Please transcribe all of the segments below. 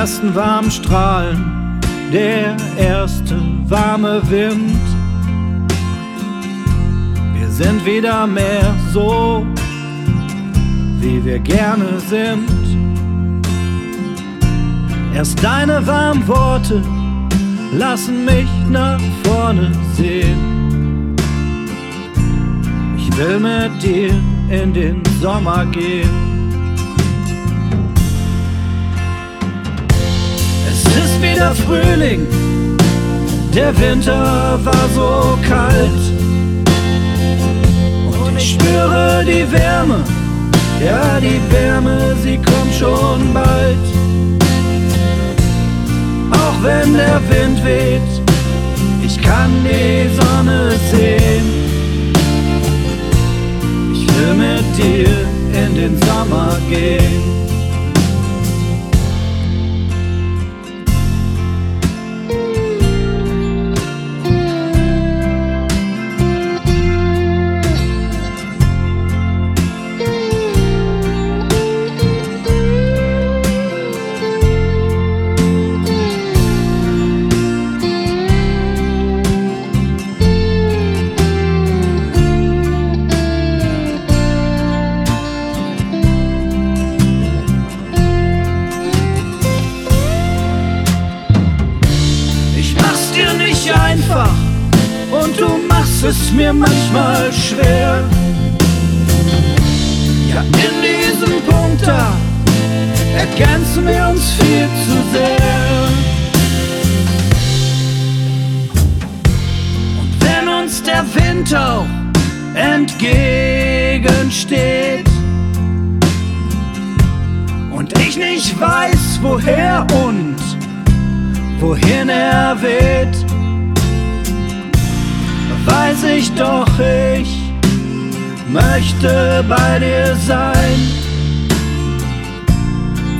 ersten warmen Strahlen, der erste warme Wind. Wir sind wieder mehr so, wie wir gerne sind. Erst deine warmen Worte lassen mich nach vorne sehen. Ich will mit dir in den Sommer gehen. Wieder Frühling, der Winter war so kalt. Und ich spüre die Wärme, ja die Wärme, sie kommt schon bald. Auch wenn der Wind weht, ich kann die Sonne sehen. Machst es mir manchmal schwer. Ja, in diesem Punkt da ergänzen wir uns viel zu sehr. Und wenn uns der Wind auch entgegensteht und ich nicht weiß, woher und wohin er weht, weiß ich doch, ich möchte bei dir sein.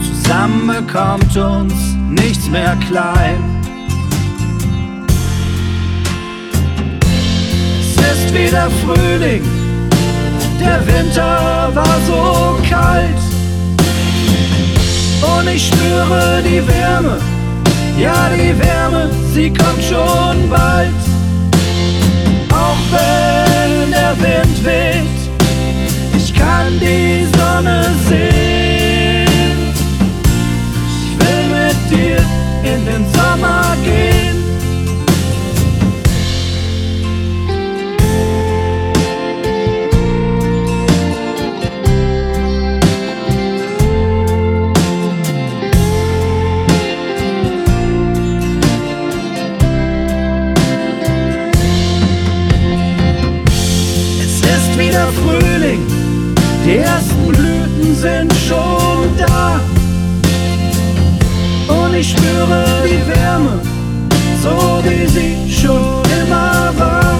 Zusammen bekommt uns nichts mehr klein. Es ist wieder Frühling, der Winter war so kalt. Und ich spüre die Wärme, ja die Wärme, sie kommt schon bald weht, ich kann die Sonne Die ersten Blüten sind schon da. Und ich spüre die Wärme, so wie sie schon immer war.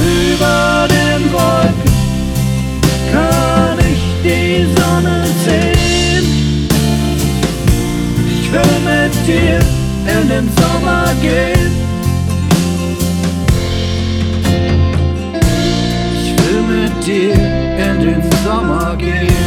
Über den Wolken kann ich die Sonne sehen. Ich will mit dir in den Sommer gehen. dear ending summer game.